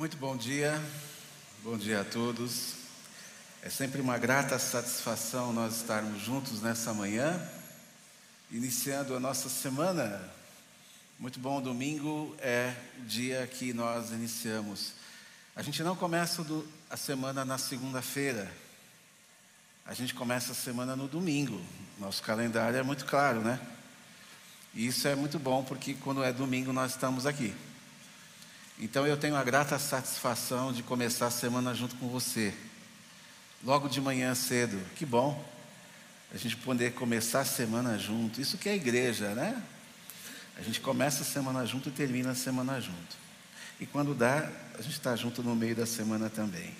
Muito bom dia, bom dia a todos. É sempre uma grata satisfação nós estarmos juntos nessa manhã, iniciando a nossa semana. Muito bom domingo é o dia que nós iniciamos. A gente não começa a semana na segunda-feira, a gente começa a semana no domingo. Nosso calendário é muito claro, né? E isso é muito bom porque quando é domingo nós estamos aqui. Então eu tenho a grata satisfação de começar a semana junto com você. Logo de manhã cedo. Que bom a gente poder começar a semana junto. Isso que é igreja, né? A gente começa a semana junto e termina a semana junto. E quando dá, a gente está junto no meio da semana também.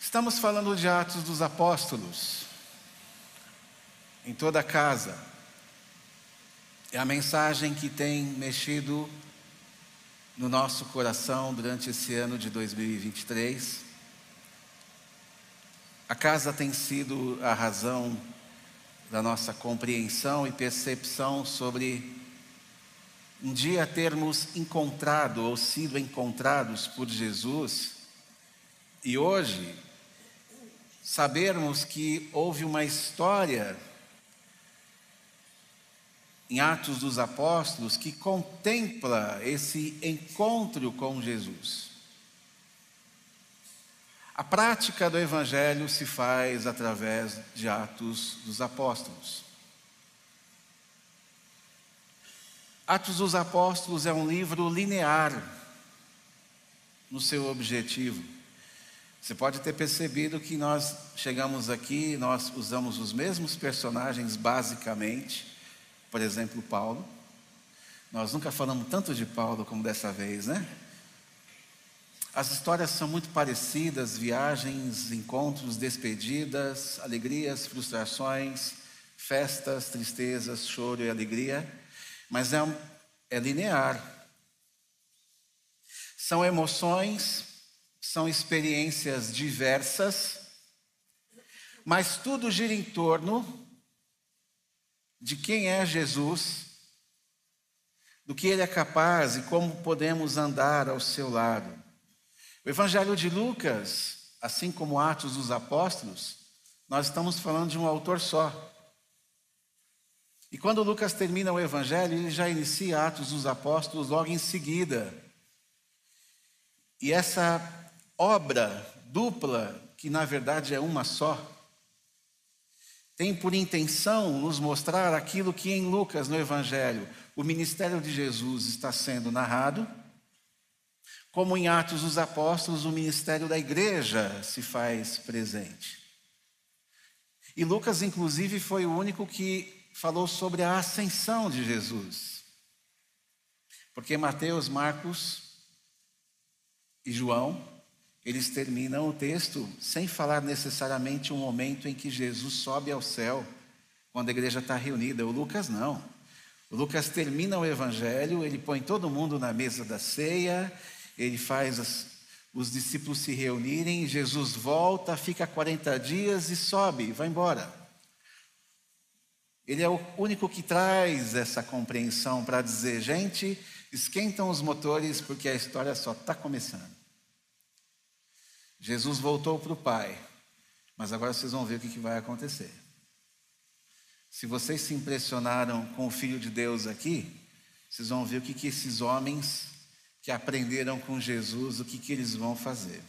Estamos falando de Atos dos Apóstolos. Em toda a casa. É a mensagem que tem mexido no nosso coração durante esse ano de 2023. A casa tem sido a razão da nossa compreensão e percepção sobre um dia termos encontrado ou sido encontrados por Jesus e hoje sabermos que houve uma história em Atos dos Apóstolos que contempla esse encontro com Jesus. A prática do Evangelho se faz através de Atos dos Apóstolos. Atos dos Apóstolos é um livro linear no seu objetivo. Você pode ter percebido que nós chegamos aqui, nós usamos os mesmos personagens basicamente, por exemplo, Paulo. Nós nunca falamos tanto de Paulo como dessa vez, né? As histórias são muito parecidas: viagens, encontros, despedidas, alegrias, frustrações, festas, tristezas, choro e alegria, mas é, é linear. São emoções, são experiências diversas, mas tudo gira em torno de quem é Jesus, do que ele é capaz e como podemos andar ao seu lado. O Evangelho de Lucas, assim como Atos dos Apóstolos, nós estamos falando de um autor só. E quando Lucas termina o Evangelho, ele já inicia Atos dos Apóstolos logo em seguida. E essa obra dupla, que na verdade é uma só, tem por intenção nos mostrar aquilo que em Lucas, no Evangelho, o ministério de Jesus está sendo narrado, como em Atos dos Apóstolos, o ministério da igreja se faz presente. E Lucas, inclusive, foi o único que falou sobre a ascensão de Jesus. Porque Mateus, Marcos e João eles terminam o texto sem falar necessariamente um momento em que Jesus sobe ao céu, quando a igreja está reunida. O Lucas não. O Lucas termina o evangelho, ele põe todo mundo na mesa da ceia, ele faz as, os discípulos se reunirem, Jesus volta, fica 40 dias e sobe, vai embora. Ele é o único que traz essa compreensão para dizer, gente, esquentam os motores porque a história só está começando. Jesus voltou para o Pai, mas agora vocês vão ver o que vai acontecer. Se vocês se impressionaram com o Filho de Deus aqui, vocês vão ver o que, que esses homens que aprenderam com Jesus, o que, que eles vão fazer.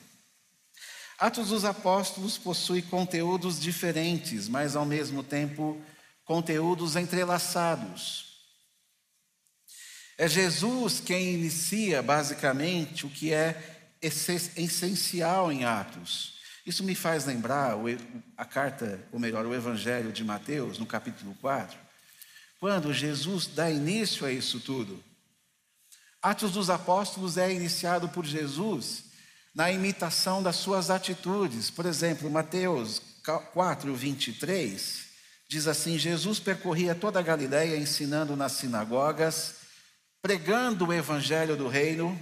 Atos dos Apóstolos possui conteúdos diferentes, mas ao mesmo tempo conteúdos entrelaçados. É Jesus quem inicia basicamente o que é essencial em Atos. Isso me faz lembrar a carta, ou melhor, o Evangelho de Mateus, no capítulo 4, quando Jesus dá início a isso tudo. Atos dos Apóstolos é iniciado por Jesus na imitação das suas atitudes. Por exemplo, Mateus 4, 23, diz assim: Jesus percorria toda a Galiléia ensinando nas sinagogas, pregando o evangelho do reino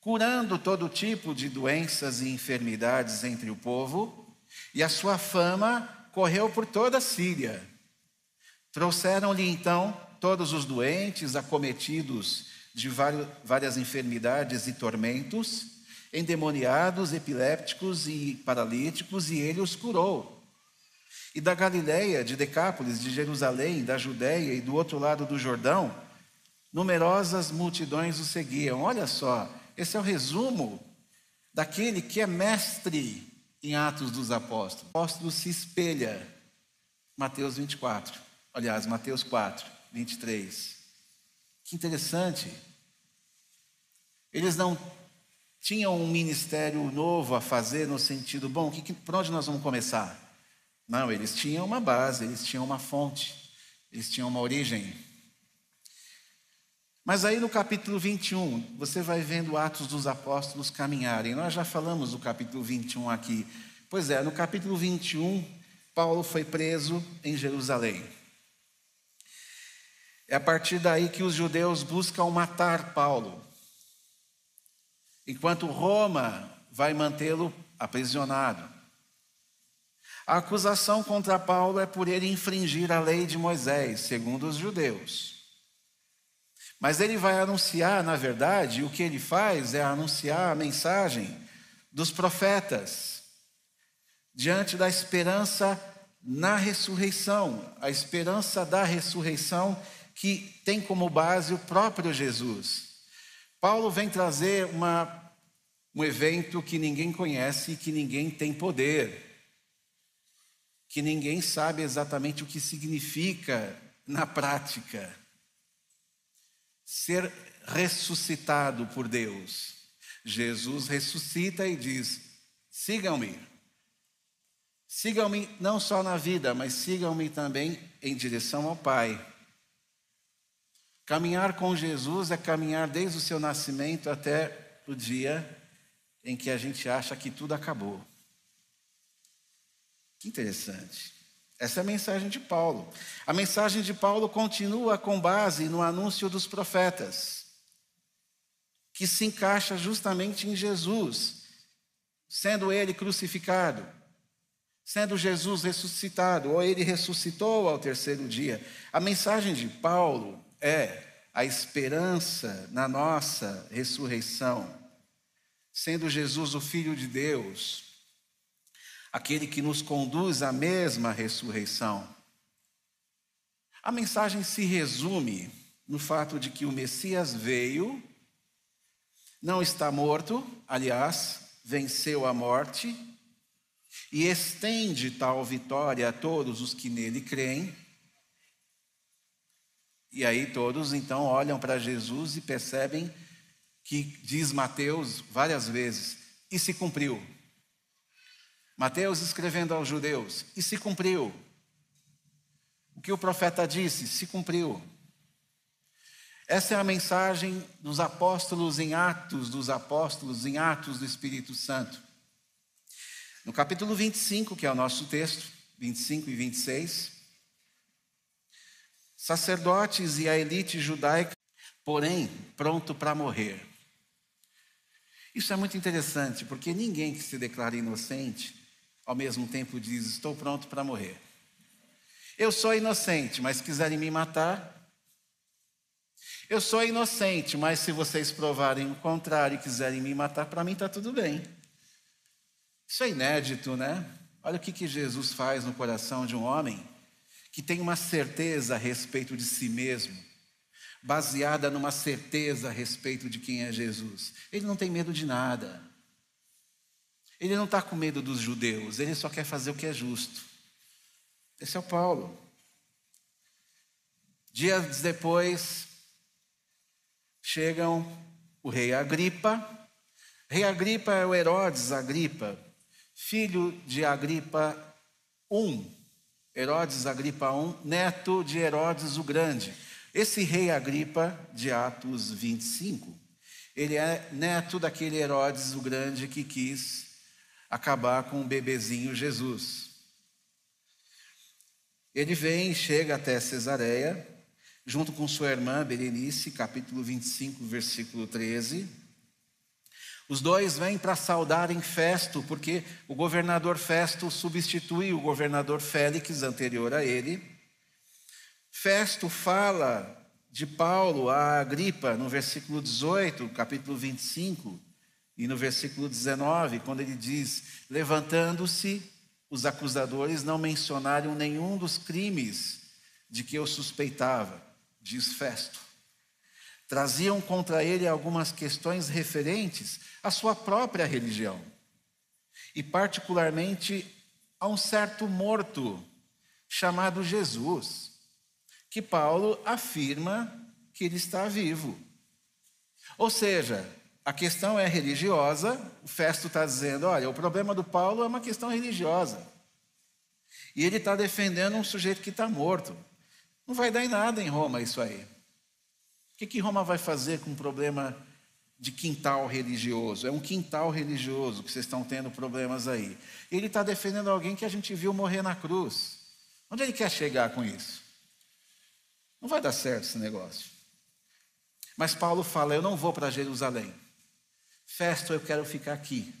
curando todo tipo de doenças e enfermidades entre o povo, e a sua fama correu por toda a Síria. Trouxeram-lhe então todos os doentes, acometidos de várias enfermidades e tormentos, endemoniados, epilépticos e paralíticos, e ele os curou. E da Galiléia, de Decápolis, de Jerusalém, da Judéia e do outro lado do Jordão, numerosas multidões o seguiam. Olha só, esse é o resumo daquele que é mestre em Atos dos Apóstolos. O apóstolo se espelha. Mateus 24. Aliás, Mateus 4, 23. Que interessante. Eles não tinham um ministério novo a fazer no sentido, bom, que, por onde nós vamos começar? Não, eles tinham uma base, eles tinham uma fonte, eles tinham uma origem. Mas aí no capítulo 21, você vai vendo Atos dos Apóstolos caminharem. Nós já falamos do capítulo 21 aqui. Pois é, no capítulo 21, Paulo foi preso em Jerusalém. É a partir daí que os judeus buscam matar Paulo, enquanto Roma vai mantê-lo aprisionado. A acusação contra Paulo é por ele infringir a lei de Moisés, segundo os judeus. Mas ele vai anunciar, na verdade, o que ele faz é anunciar a mensagem dos profetas, diante da esperança na ressurreição, a esperança da ressurreição que tem como base o próprio Jesus. Paulo vem trazer uma, um evento que ninguém conhece e que ninguém tem poder, que ninguém sabe exatamente o que significa na prática. Ser ressuscitado por Deus. Jesus ressuscita e diz: sigam-me. Sigam-me não só na vida, mas sigam-me também em direção ao Pai. Caminhar com Jesus é caminhar desde o seu nascimento até o dia em que a gente acha que tudo acabou. Que interessante. Essa é a mensagem de Paulo. A mensagem de Paulo continua com base no anúncio dos profetas, que se encaixa justamente em Jesus, sendo ele crucificado, sendo Jesus ressuscitado, ou ele ressuscitou ao terceiro dia. A mensagem de Paulo é a esperança na nossa ressurreição, sendo Jesus o Filho de Deus, aquele que nos conduz à mesma ressurreição. A mensagem se resume no fato de que o Messias veio, não está morto, aliás, venceu a morte e estende tal vitória a todos os que nele creem e aí todos então olham para Jesus e percebem que diz Mateus várias vezes, e se cumpriu. Mateus escrevendo aos judeus, e se cumpriu. O que o profeta disse, se cumpriu. Essa é a mensagem dos apóstolos em Atos, dos apóstolos em Atos do Espírito Santo. No capítulo 25, que é o nosso texto, 25 e 26, sacerdotes e a elite judaica, porém pronto para morrer. Isso é muito interessante, porque ninguém que se declara inocente, ao mesmo tempo diz: Estou pronto para morrer. Eu sou inocente, mas se quiserem me matar. Eu sou inocente, mas se vocês provarem o contrário e quiserem me matar, para mim está tudo bem. Isso é inédito, né? Olha o que, que Jesus faz no coração de um homem que tem uma certeza a respeito de si mesmo, baseada numa certeza a respeito de quem é Jesus. Ele não tem medo de nada. Ele não está com medo dos judeus, ele só quer fazer o que é justo. Esse é o Paulo. Dias depois, chegam o rei Agripa. Rei Agripa é o Herodes Agripa, filho de Agripa I. Herodes Agripa I, neto de Herodes o Grande. Esse rei Agripa, de Atos 25, ele é neto daquele Herodes o Grande que quis acabar com o bebezinho Jesus. Ele vem e chega até Cesareia, junto com sua irmã Berenice, capítulo 25, versículo 13. Os dois vêm para saudarem Festo, porque o governador Festo substitui o governador Félix, anterior a ele. Festo fala de Paulo a Agripa, no versículo 18, capítulo 25, e no versículo 19, quando ele diz: Levantando-se, os acusadores não mencionaram nenhum dos crimes de que eu suspeitava, diz Festo. Traziam contra ele algumas questões referentes à sua própria religião, e particularmente a um certo morto chamado Jesus que Paulo afirma que ele está vivo. Ou seja, a questão é religiosa, o Festo está dizendo: olha, o problema do Paulo é uma questão religiosa. E ele está defendendo um sujeito que está morto. Não vai dar em nada em Roma isso aí. O que, que Roma vai fazer com um problema de quintal religioso? É um quintal religioso que vocês estão tendo problemas aí. Ele está defendendo alguém que a gente viu morrer na cruz. Onde ele quer chegar com isso? Não vai dar certo esse negócio. Mas Paulo fala: Eu não vou para Jerusalém. Festo, eu quero ficar aqui.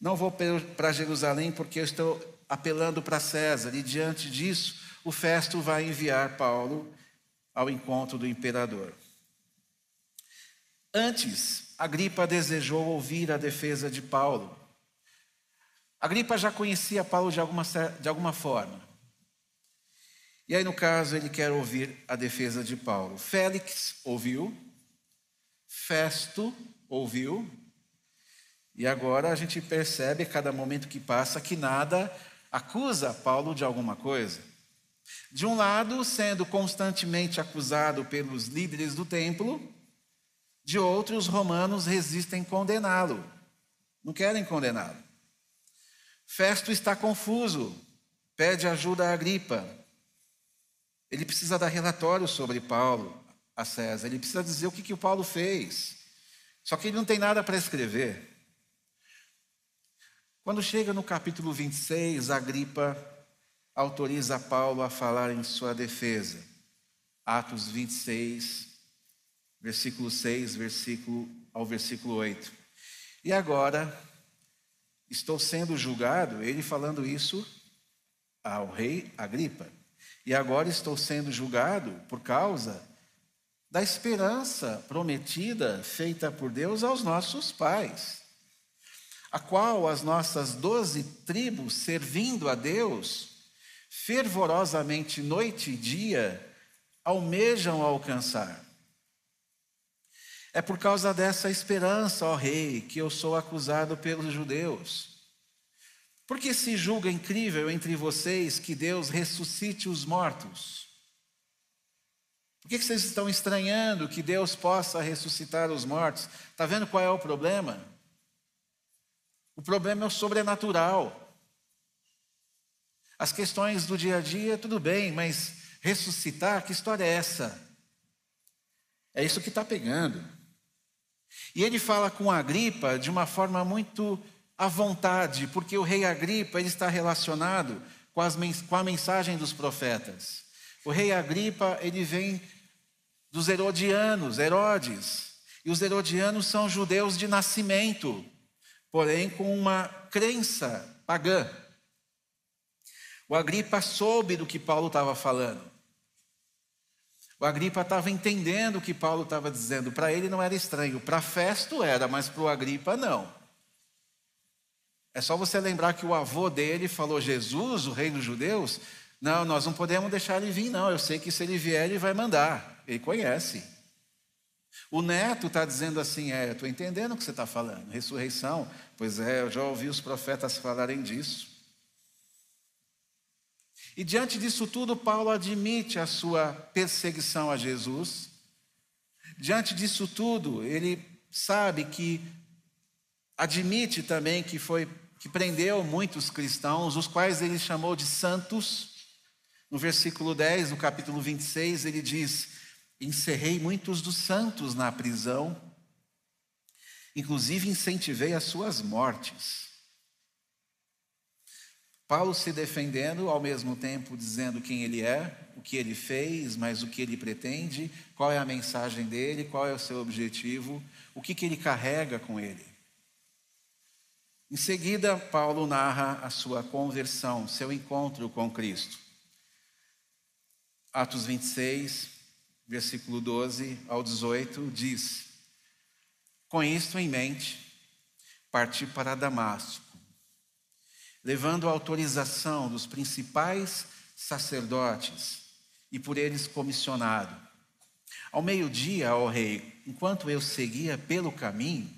Não vou para Jerusalém porque eu estou apelando para César, e diante disso, o Festo vai enviar Paulo ao encontro do imperador. Antes, Agripa desejou ouvir a defesa de Paulo. Agripa já conhecia Paulo de alguma, de alguma forma. E aí, no caso, ele quer ouvir a defesa de Paulo. Félix ouviu, Festo ouviu, e agora a gente percebe, a cada momento que passa, que nada acusa Paulo de alguma coisa. De um lado, sendo constantemente acusado pelos líderes do templo, de outro, os romanos resistem condená-lo, não querem condená-lo. Festo está confuso, pede ajuda a Agripa. Ele precisa dar relatório sobre Paulo a César, ele precisa dizer o que, que o Paulo fez. Só que ele não tem nada para escrever. Quando chega no capítulo 26, Agripa autoriza Paulo a falar em sua defesa. Atos 26, versículo 6, versículo ao versículo 8. E agora estou sendo julgado, ele falando isso ao rei Agripa. E agora estou sendo julgado por causa da esperança prometida feita por Deus aos nossos pais, a qual as nossas doze tribos, servindo a Deus, fervorosamente noite e dia, almejam alcançar. É por causa dessa esperança, ó Rei, que eu sou acusado pelos judeus. Porque se julga incrível entre vocês que Deus ressuscite os mortos? Por que vocês estão estranhando que Deus possa ressuscitar os mortos? Está vendo qual é o problema? O problema é o sobrenatural. As questões do dia a dia, tudo bem, mas ressuscitar, que história é essa? É isso que está pegando. E ele fala com a gripa de uma forma muito à vontade, porque o rei Agripa ele está relacionado com, as, com a mensagem dos profetas. O rei Agripa ele vem dos Herodianos, Herodes, e os Herodianos são judeus de nascimento, porém com uma crença pagã. O Agripa soube do que Paulo estava falando. O Agripa estava entendendo o que Paulo estava dizendo. Para ele não era estranho, para Festo era, mas para o Agripa não. É só você lembrar que o avô dele falou: Jesus, o rei dos judeus. Não, nós não podemos deixar ele vir, não. Eu sei que se ele vier, ele vai mandar. Ele conhece. O neto está dizendo assim: É, estou entendendo o que você está falando. Ressurreição. Pois é, eu já ouvi os profetas falarem disso. E diante disso tudo, Paulo admite a sua perseguição a Jesus. Diante disso tudo, ele sabe que admite também que foi que prendeu muitos cristãos, os quais ele chamou de santos. No versículo 10, no capítulo 26, ele diz: Encerrei muitos dos santos na prisão, inclusive incentivei as suas mortes. Paulo se defendendo, ao mesmo tempo dizendo quem ele é, o que ele fez, mas o que ele pretende, qual é a mensagem dele, qual é o seu objetivo, o que, que ele carrega com ele. Em seguida, Paulo narra a sua conversão, seu encontro com Cristo. Atos 26, versículo 12 ao 18, diz: Com isto em mente, parti para Damasco, levando a autorização dos principais sacerdotes e por eles comissionado. Ao meio-dia, ó rei, enquanto eu seguia pelo caminho,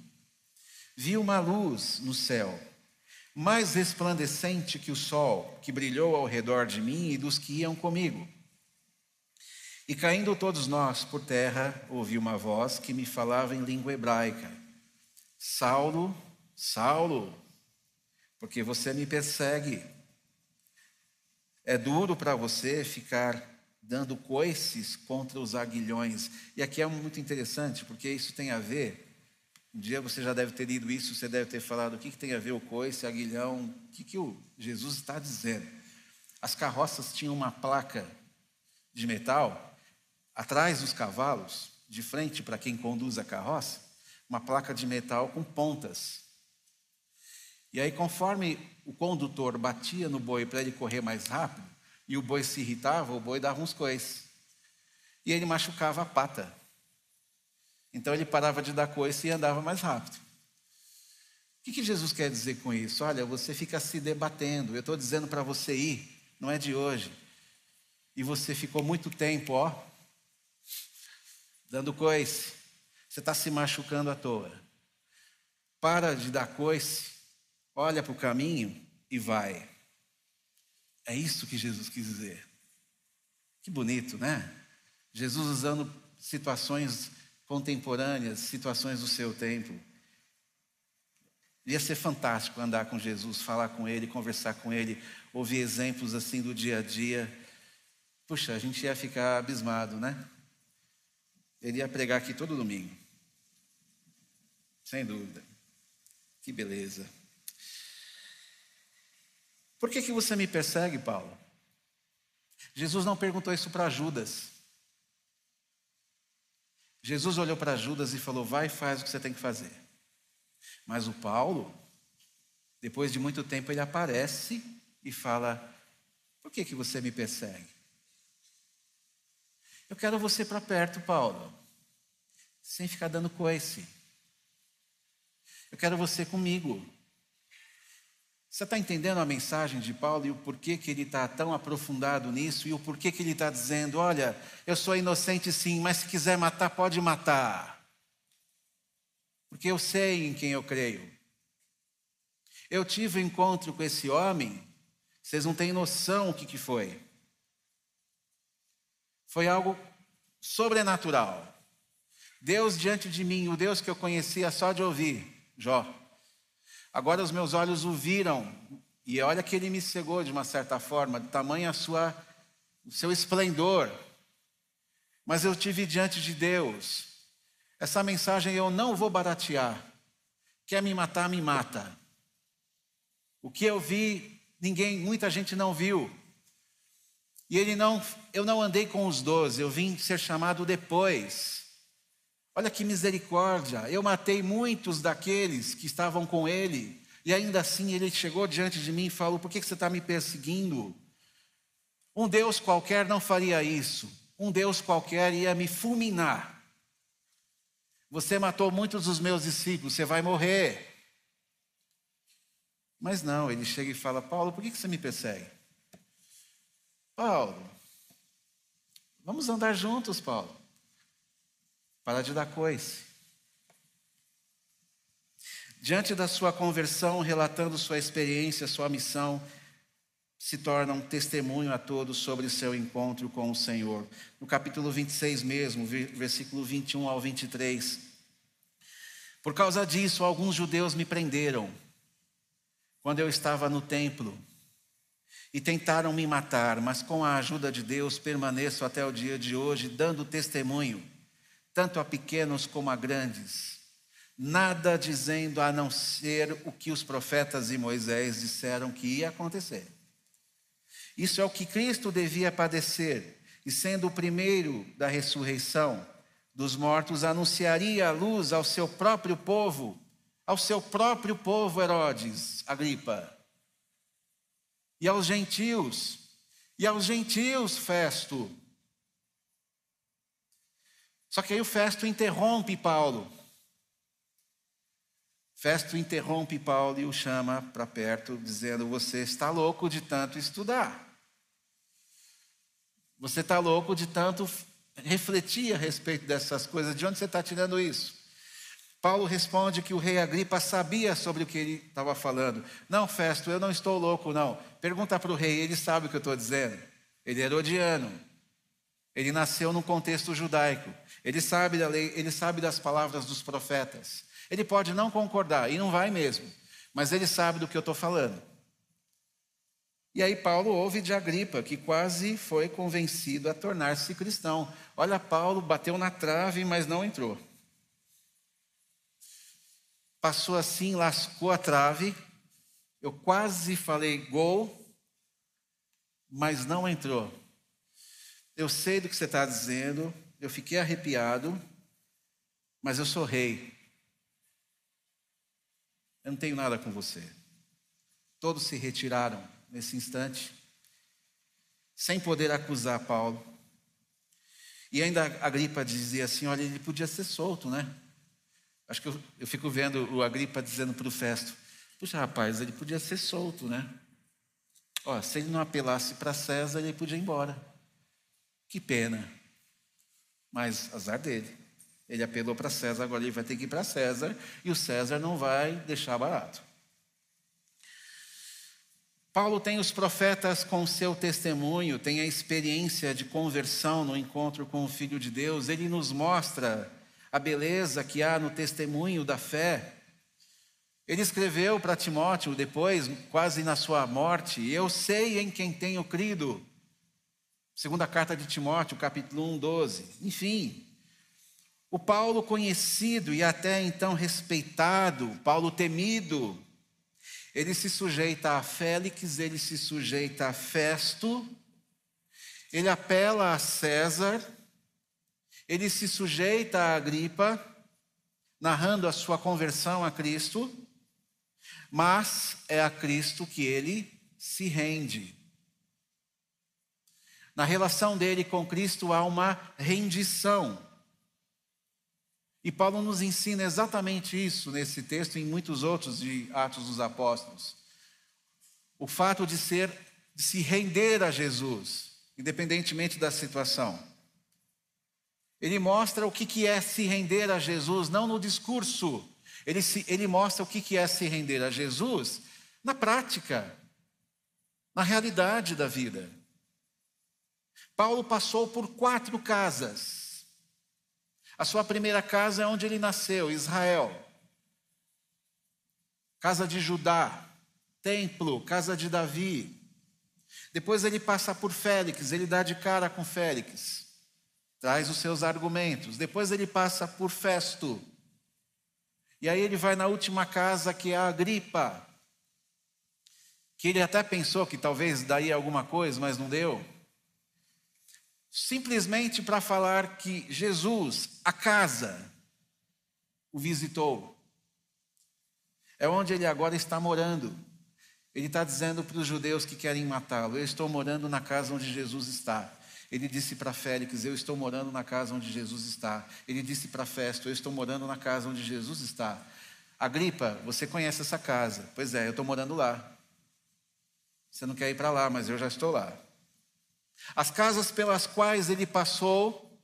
vi uma luz no céu, mais resplandecente que o sol, que brilhou ao redor de mim e dos que iam comigo. E caindo todos nós por terra, ouvi uma voz que me falava em língua hebraica: Saulo, Saulo, porque você me persegue. É duro para você ficar dando coices contra os aguilhões. E aqui é muito interessante, porque isso tem a ver. Um dia você já deve ter lido isso, você deve ter falado o que, que tem a ver o coice, aguilhão, o que, que o Jesus está dizendo. As carroças tinham uma placa de metal atrás dos cavalos, de frente para quem conduz a carroça, uma placa de metal com pontas. E aí, conforme o condutor batia no boi para ele correr mais rápido, e o boi se irritava, o boi dava uns coices. E ele machucava a pata. Então ele parava de dar coice e andava mais rápido. O que Jesus quer dizer com isso? Olha, você fica se debatendo. Eu estou dizendo para você ir, não é de hoje. E você ficou muito tempo, ó, dando coice. Você está se machucando à toa. Para de dar coice, olha para o caminho e vai. É isso que Jesus quis dizer. Que bonito, né? Jesus usando situações contemporâneas, situações do seu tempo. Ia ser fantástico andar com Jesus, falar com Ele, conversar com Ele, ouvir exemplos assim do dia a dia. Puxa, a gente ia ficar abismado, né? Ele ia pregar aqui todo domingo. Sem dúvida. Que beleza. Por que, que você me persegue, Paulo? Jesus não perguntou isso para Judas. Jesus olhou para Judas e falou: Vai, faz o que você tem que fazer. Mas o Paulo, depois de muito tempo, ele aparece e fala: Por que, que você me persegue? Eu quero você para perto, Paulo, sem ficar dando coice. Eu quero você comigo. Você está entendendo a mensagem de Paulo e o porquê que ele está tão aprofundado nisso e o porquê que ele está dizendo: olha, eu sou inocente sim, mas se quiser matar, pode matar. Porque eu sei em quem eu creio. Eu tive um encontro com esse homem, vocês não têm noção o que, que foi. Foi algo sobrenatural. Deus diante de mim, o Deus que eu conhecia só de ouvir, Jó. Agora os meus olhos o viram, e olha que ele me cegou de uma certa forma, de tamanho a sua, o seu esplendor. Mas eu tive diante de Deus. Essa mensagem eu não vou baratear. Quer me matar, me mata. O que eu vi, ninguém, muita gente não viu. E ele não, eu não andei com os doze, eu vim ser chamado depois. Olha que misericórdia, eu matei muitos daqueles que estavam com ele, e ainda assim ele chegou diante de mim e falou: Por que você está me perseguindo? Um Deus qualquer não faria isso, um Deus qualquer ia me fulminar. Você matou muitos dos meus discípulos, você vai morrer. Mas não, ele chega e fala: Paulo, por que você me persegue? Paulo, vamos andar juntos, Paulo. Para de dar coice. Diante da sua conversão, relatando sua experiência, sua missão, se torna um testemunho a todos sobre seu encontro com o Senhor. No capítulo 26 mesmo, versículo 21 ao 23. Por causa disso, alguns judeus me prenderam quando eu estava no templo e tentaram me matar, mas com a ajuda de Deus permaneço até o dia de hoje, dando testemunho, tanto a pequenos como a grandes, nada dizendo a não ser o que os profetas e Moisés disseram que ia acontecer. Isso é o que Cristo devia padecer, e sendo o primeiro da ressurreição dos mortos, anunciaria a luz ao seu próprio povo, ao seu próprio povo Herodes, Agripa e aos gentios, e aos gentios, Festo. Só que aí o Festo interrompe Paulo. Festo interrompe Paulo e o chama para perto, dizendo: Você está louco de tanto estudar. Você está louco de tanto refletir a respeito dessas coisas. De onde você está tirando isso? Paulo responde que o rei Agripa sabia sobre o que ele estava falando. Não, Festo, eu não estou louco, não. Pergunta para o rei, ele sabe o que eu estou dizendo. Ele é herodiano. Ele nasceu num contexto judaico. Ele sabe da lei, ele sabe das palavras dos profetas. Ele pode não concordar, e não vai mesmo, mas ele sabe do que eu estou falando. E aí Paulo ouve de Agripa, que quase foi convencido a tornar-se cristão. Olha, Paulo bateu na trave, mas não entrou. Passou assim, lascou a trave. Eu quase falei gol, mas não entrou. Eu sei do que você está dizendo, eu fiquei arrepiado, mas eu sou rei. Eu não tenho nada com você. Todos se retiraram nesse instante, sem poder acusar Paulo. E ainda a Agripa dizia assim: olha, ele podia ser solto, né? Acho que eu, eu fico vendo o Agripa dizendo para o Festo: puxa, rapaz, ele podia ser solto, né? Ó, se ele não apelasse para César, ele podia ir embora. Que pena. Mas azar dele. Ele apelou para César, agora ele vai ter que ir para César, e o César não vai deixar barato. Paulo tem os profetas com seu testemunho, tem a experiência de conversão no encontro com o Filho de Deus, ele nos mostra a beleza que há no testemunho da fé. Ele escreveu para Timóteo depois, quase na sua morte: Eu sei em quem tenho crido. Segunda carta de Timóteo, capítulo 1, 12. Enfim, o Paulo conhecido e até então respeitado, Paulo temido, ele se sujeita a Félix, ele se sujeita a Festo, ele apela a César, ele se sujeita a Agripa, narrando a sua conversão a Cristo, mas é a Cristo que ele se rende. Na relação dele com Cristo há uma rendição. E Paulo nos ensina exatamente isso nesse texto e em muitos outros de Atos dos Apóstolos. O fato de ser de se render a Jesus, independentemente da situação. Ele mostra o que é se render a Jesus, não no discurso. Ele, se, ele mostra o que é se render a Jesus na prática, na realidade da vida. Paulo passou por quatro casas. A sua primeira casa é onde ele nasceu, Israel. Casa de Judá, templo, casa de Davi. Depois ele passa por Félix, ele dá de cara com Félix, traz os seus argumentos. Depois ele passa por Festo. E aí ele vai na última casa que é a Agripa, que ele até pensou que talvez daria alguma coisa, mas não deu simplesmente para falar que Jesus, a casa, o visitou. É onde ele agora está morando. Ele está dizendo para os judeus que querem matá-lo: Eu estou morando na casa onde Jesus está. Ele disse para Félix: Eu estou morando na casa onde Jesus está. Ele disse para Festo: Eu estou morando na casa onde Jesus está. Agripa, você conhece essa casa? Pois é, eu estou morando lá. Você não quer ir para lá, mas eu já estou lá. As casas pelas quais ele passou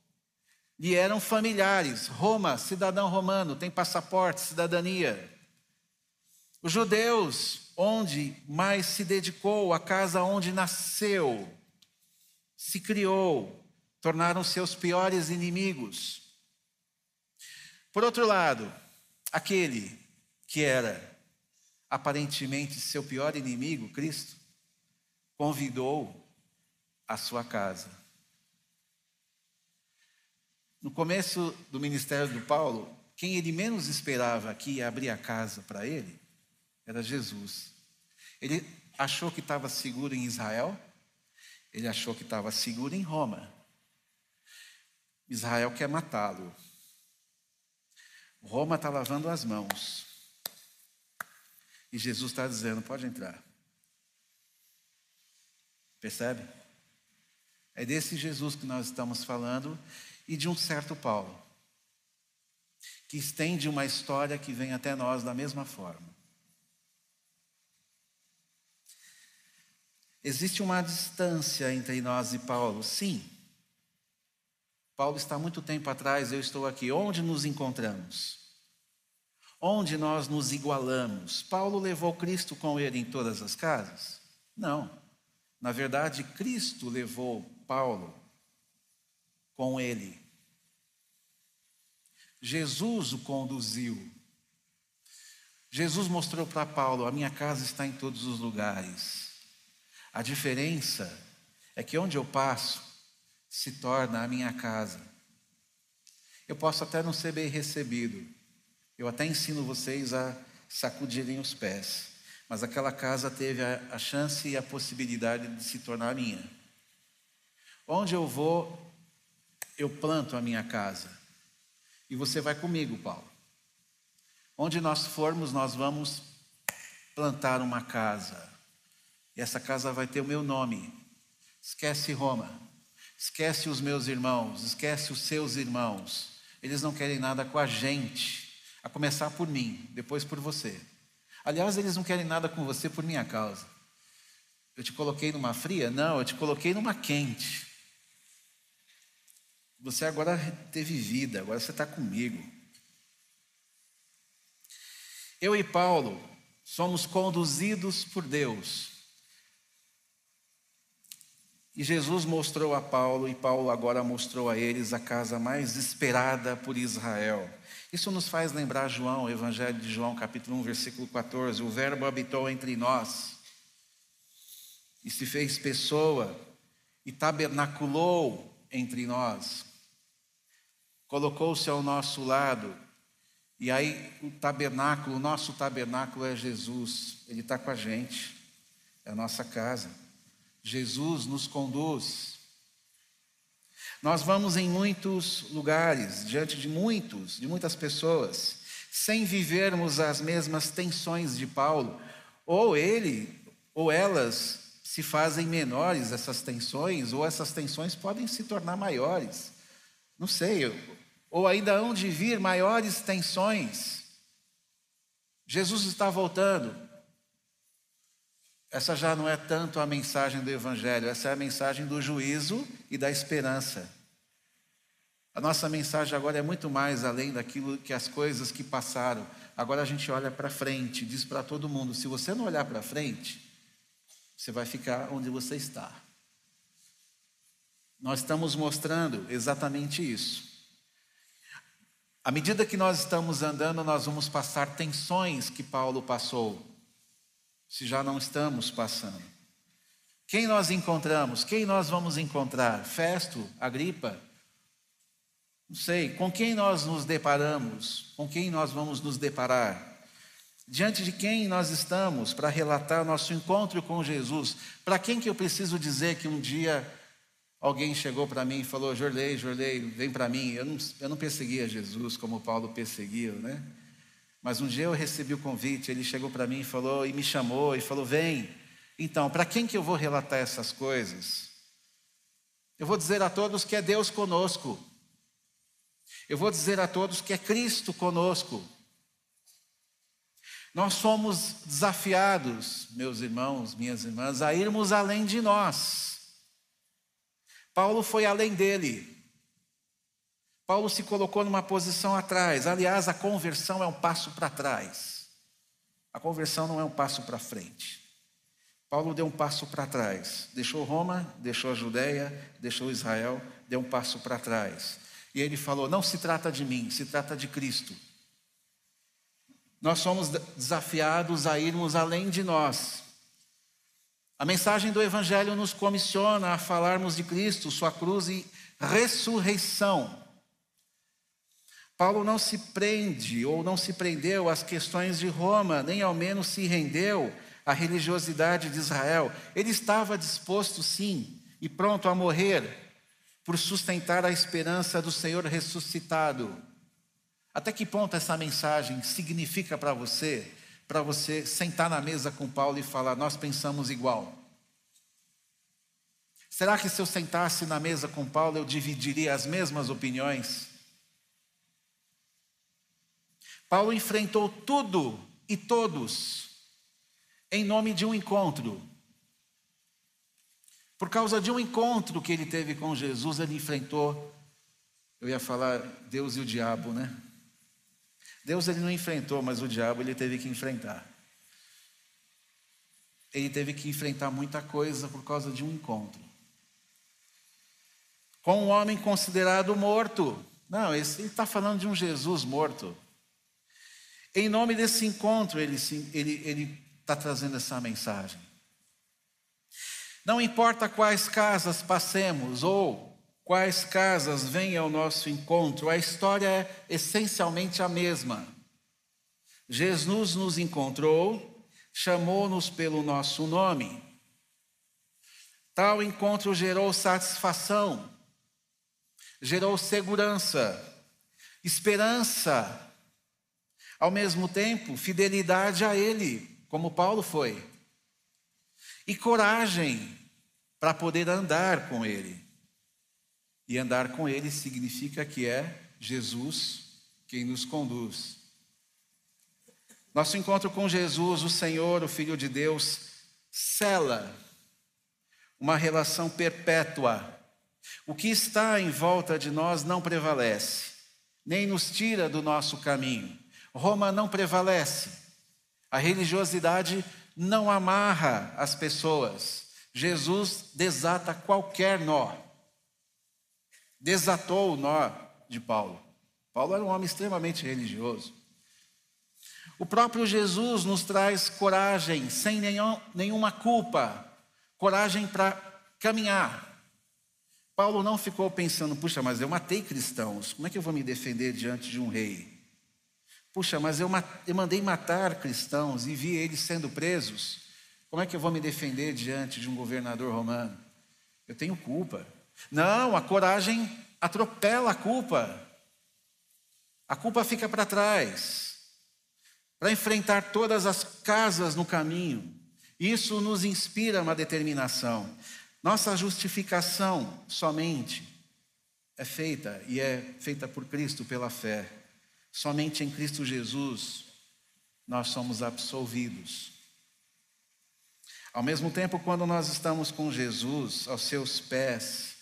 lhe eram familiares. Roma, cidadão romano, tem passaporte, cidadania. Os judeus, onde mais se dedicou, a casa onde nasceu, se criou, tornaram seus piores inimigos. Por outro lado, aquele que era aparentemente seu pior inimigo, Cristo, convidou a sua casa. No começo do ministério do Paulo, quem ele menos esperava que ia abrir a casa para ele era Jesus. Ele achou que estava seguro em Israel, ele achou que estava seguro em Roma. Israel quer matá-lo. Roma está lavando as mãos. E Jesus está dizendo: pode entrar. Percebe? É desse Jesus que nós estamos falando e de um certo Paulo, que estende uma história que vem até nós da mesma forma. Existe uma distância entre nós e Paulo, sim. Paulo está muito tempo atrás, eu estou aqui. Onde nos encontramos? Onde nós nos igualamos? Paulo levou Cristo com ele em todas as casas? Não. Na verdade, Cristo levou Paulo com ele. Jesus o conduziu. Jesus mostrou para Paulo: a minha casa está em todos os lugares. A diferença é que onde eu passo se torna a minha casa. Eu posso até não ser bem recebido, eu até ensino vocês a sacudirem os pés, mas aquela casa teve a, a chance e a possibilidade de se tornar minha. Onde eu vou, eu planto a minha casa. E você vai comigo, Paulo. Onde nós formos, nós vamos plantar uma casa. E essa casa vai ter o meu nome. Esquece Roma. Esquece os meus irmãos. Esquece os seus irmãos. Eles não querem nada com a gente. A começar por mim, depois por você. Aliás, eles não querem nada com você por minha causa. Eu te coloquei numa fria? Não, eu te coloquei numa quente. Você agora teve vida, agora você está comigo. Eu e Paulo somos conduzidos por Deus e Jesus mostrou a Paulo, e Paulo agora mostrou a eles a casa mais esperada por Israel. Isso nos faz lembrar João, Evangelho de João, capítulo 1, versículo 14. O Verbo habitou entre nós e se fez pessoa e tabernaculou entre nós. Colocou-se ao nosso lado. E aí, o tabernáculo, o nosso tabernáculo é Jesus, ele está com a gente, é a nossa casa. Jesus nos conduz. Nós vamos em muitos lugares, diante de muitos, de muitas pessoas, sem vivermos as mesmas tensões de Paulo, ou ele ou elas se fazem menores essas tensões, ou essas tensões podem se tornar maiores. Não sei, ou ainda hão de vir maiores tensões. Jesus está voltando. Essa já não é tanto a mensagem do Evangelho, essa é a mensagem do juízo e da esperança. A nossa mensagem agora é muito mais além daquilo que as coisas que passaram. Agora a gente olha para frente, diz para todo mundo: se você não olhar para frente, você vai ficar onde você está. Nós estamos mostrando exatamente isso. À medida que nós estamos andando, nós vamos passar tensões que Paulo passou se já não estamos passando. Quem nós encontramos? Quem nós vamos encontrar? Festo? Agripa? Não sei. Com quem nós nos deparamos? Com quem nós vamos nos deparar? Diante de quem nós estamos para relatar nosso encontro com Jesus? Para quem que eu preciso dizer que um dia alguém chegou para mim e falou: Jorlei, Jorlei, vem para mim. Eu não, eu não perseguia Jesus como Paulo perseguiu, né? Mas um dia eu recebi o convite, ele chegou para mim e falou e me chamou e falou: "Vem". Então, para quem que eu vou relatar essas coisas? Eu vou dizer a todos que é Deus conosco. Eu vou dizer a todos que é Cristo conosco. Nós somos desafiados, meus irmãos, minhas irmãs, a irmos além de nós. Paulo foi além dele. Paulo se colocou numa posição atrás. Aliás, a conversão é um passo para trás. A conversão não é um passo para frente. Paulo deu um passo para trás. Deixou Roma, deixou a Judéia, deixou Israel, deu um passo para trás. E ele falou: Não se trata de mim, se trata de Cristo. Nós somos desafiados a irmos além de nós. A mensagem do Evangelho nos comissiona a falarmos de Cristo, Sua cruz e ressurreição. Paulo não se prende ou não se prendeu às questões de Roma, nem ao menos se rendeu à religiosidade de Israel. Ele estava disposto, sim, e pronto a morrer por sustentar a esperança do Senhor ressuscitado. Até que ponto essa mensagem significa para você, para você sentar na mesa com Paulo e falar: Nós pensamos igual? Será que se eu sentasse na mesa com Paulo eu dividiria as mesmas opiniões? Paulo enfrentou tudo e todos em nome de um encontro. Por causa de um encontro que ele teve com Jesus, ele enfrentou, eu ia falar Deus e o diabo, né? Deus ele não enfrentou, mas o diabo ele teve que enfrentar. Ele teve que enfrentar muita coisa por causa de um encontro. Com um homem considerado morto. Não, ele está falando de um Jesus morto. Em nome desse encontro, ele está ele, ele tá trazendo essa mensagem. Não importa quais casas passemos ou quais casas venham ao nosso encontro, a história é essencialmente a mesma. Jesus nos encontrou, chamou-nos pelo nosso nome. Tal encontro gerou satisfação, gerou segurança, esperança, ao mesmo tempo, fidelidade a Ele, como Paulo foi e coragem para poder andar com Ele. E andar com Ele significa que é Jesus quem nos conduz. Nosso encontro com Jesus, o Senhor, o Filho de Deus, cela uma relação perpétua. O que está em volta de nós não prevalece, nem nos tira do nosso caminho. Roma não prevalece. A religiosidade não amarra as pessoas. Jesus desata qualquer nó. Desatou o nó de Paulo. Paulo era um homem extremamente religioso. O próprio Jesus nos traz coragem, sem nenhum, nenhuma culpa, coragem para caminhar. Paulo não ficou pensando, puxa, mas eu matei cristãos, como é que eu vou me defender diante de um rei? Puxa, mas eu, eu mandei matar cristãos e vi eles sendo presos. Como é que eu vou me defender diante de um governador romano? Eu tenho culpa. Não, a coragem atropela a culpa. A culpa fica para trás. Para enfrentar todas as casas no caminho. Isso nos inspira uma determinação. Nossa justificação somente é feita e é feita por Cristo pela fé. Somente em Cristo Jesus nós somos absolvidos. Ao mesmo tempo, quando nós estamos com Jesus aos seus pés,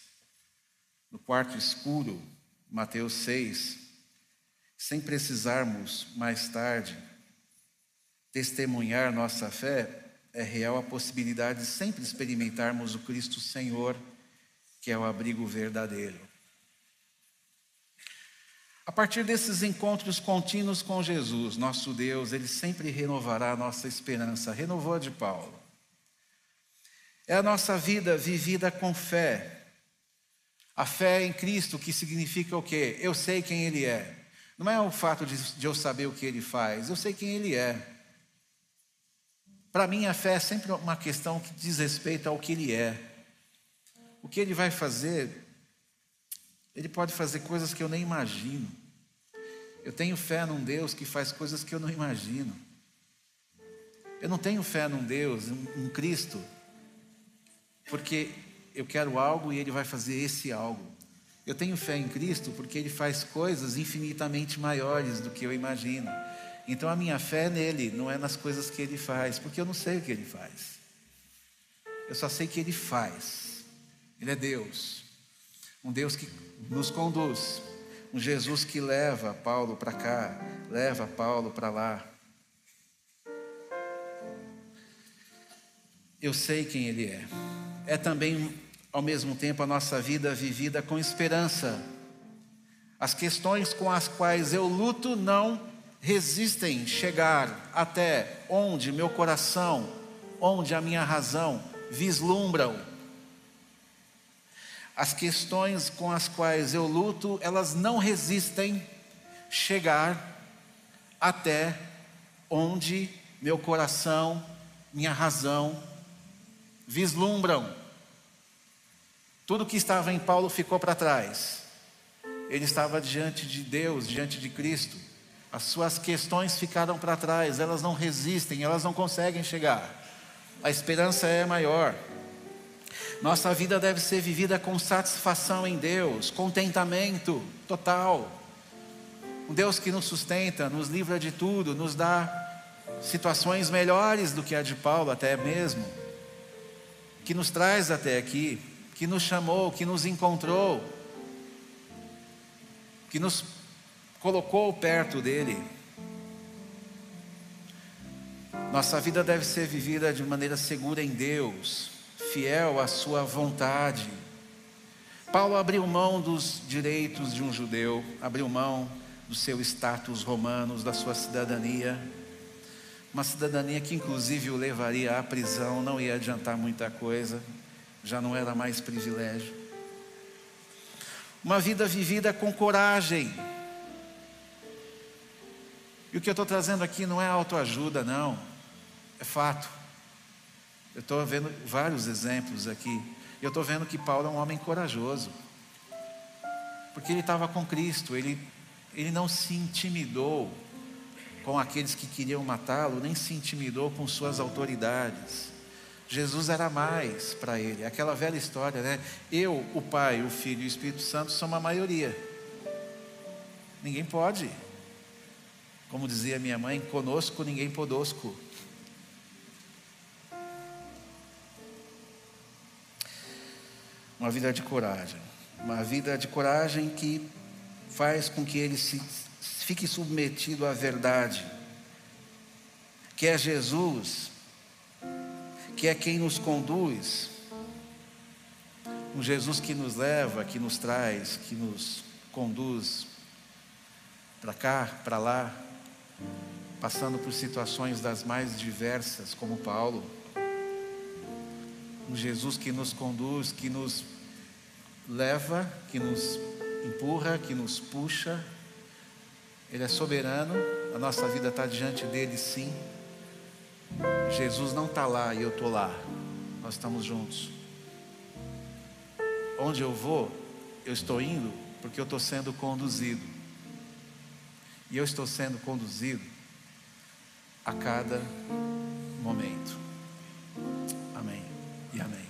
no quarto escuro, Mateus 6, sem precisarmos mais tarde testemunhar nossa fé, é real a possibilidade de sempre experimentarmos o Cristo Senhor, que é o abrigo verdadeiro. A partir desses encontros contínuos com Jesus, nosso Deus, Ele sempre renovará a nossa esperança. Renovou a de Paulo. É a nossa vida vivida com fé. A fé em Cristo, que significa o quê? Eu sei quem Ele é. Não é o fato de, eu saber o que Ele faz, eu sei quem Ele é. Para mim, a fé é sempre uma questão que diz respeito ao que Ele é. O que Ele vai fazer, Ele pode fazer coisas que eu nem imagino. Eu tenho fé num Deus que faz coisas que eu não imagino. Eu não tenho fé num Deus, um Cristo, porque eu quero algo e Ele vai fazer esse algo. Eu tenho fé em Cristo porque Ele faz coisas infinitamente maiores do que eu imagino. Então a minha fé nele, não é nas coisas que Ele faz, porque eu não sei o que Ele faz. Eu só sei que Ele faz. Ele é Deus, um Deus que nos conduz, um Jesus que leva Paulo para cá, leva Paulo para lá. Eu sei quem Ele é. É também, ao mesmo tempo, a nossa vida vivida com esperança. As questões com as quais eu luto não resistem chegar até onde meu coração, onde a minha razão vislumbram as questões com as quais eu luto, elas não resistem chegar até onde meu coração, minha razão vislumbram. Tudo que estava em Paulo ficou para trás. Ele estava diante de Deus, diante de Cristo. As suas questões ficaram para trás, elas não resistem, elas não conseguem chegar. A esperança é maior. Nossa vida deve ser vivida com satisfação em Deus, contentamento total. Um Deus que nos sustenta, nos livra de tudo, nos dá situações melhores do que a de Paulo, até mesmo, que nos traz até aqui, que nos chamou, que nos encontrou, que nos colocou perto dele. Nossa vida deve ser vivida de maneira segura em Deus, fiel à Sua vontade. Paulo abriu mão dos direitos de um judeu, abriu mão do seu status romano, da sua cidadania, uma cidadania que inclusive o levaria à prisão, não ia adiantar muita coisa, já não era mais privilégio. Uma vida vivida com coragem. E o que eu estou trazendo aqui não é autoajuda, não, é fato. Eu estou vendo vários exemplos aqui. Eu estou vendo que Paulo é um homem corajoso. Porque ele estava com Cristo, ele, ele não se intimidou com aqueles que queriam matá-lo, nem se intimidou com suas autoridades. Jesus era mais para ele. Aquela velha história, né? Eu, o Pai, o Filho e o Espírito Santo são uma maioria. Ninguém pode. Como dizia minha mãe, conosco ninguém podosco. Uma vida de coragem. Uma vida de coragem que faz com que ele se, fique submetido à verdade, que é Jesus, que é quem nos conduz, um Jesus que nos leva, que nos traz, que nos conduz para cá, para lá, passando por situações das mais diversas, como Paulo um Jesus que nos conduz, que nos leva, que nos empurra, que nos puxa. Ele é soberano, a nossa vida está diante dele, sim. Jesus não está lá e eu estou lá, nós estamos juntos. Onde eu vou, eu estou indo porque eu estou sendo conduzido. E eu estou sendo conduzido a cada momento e amém.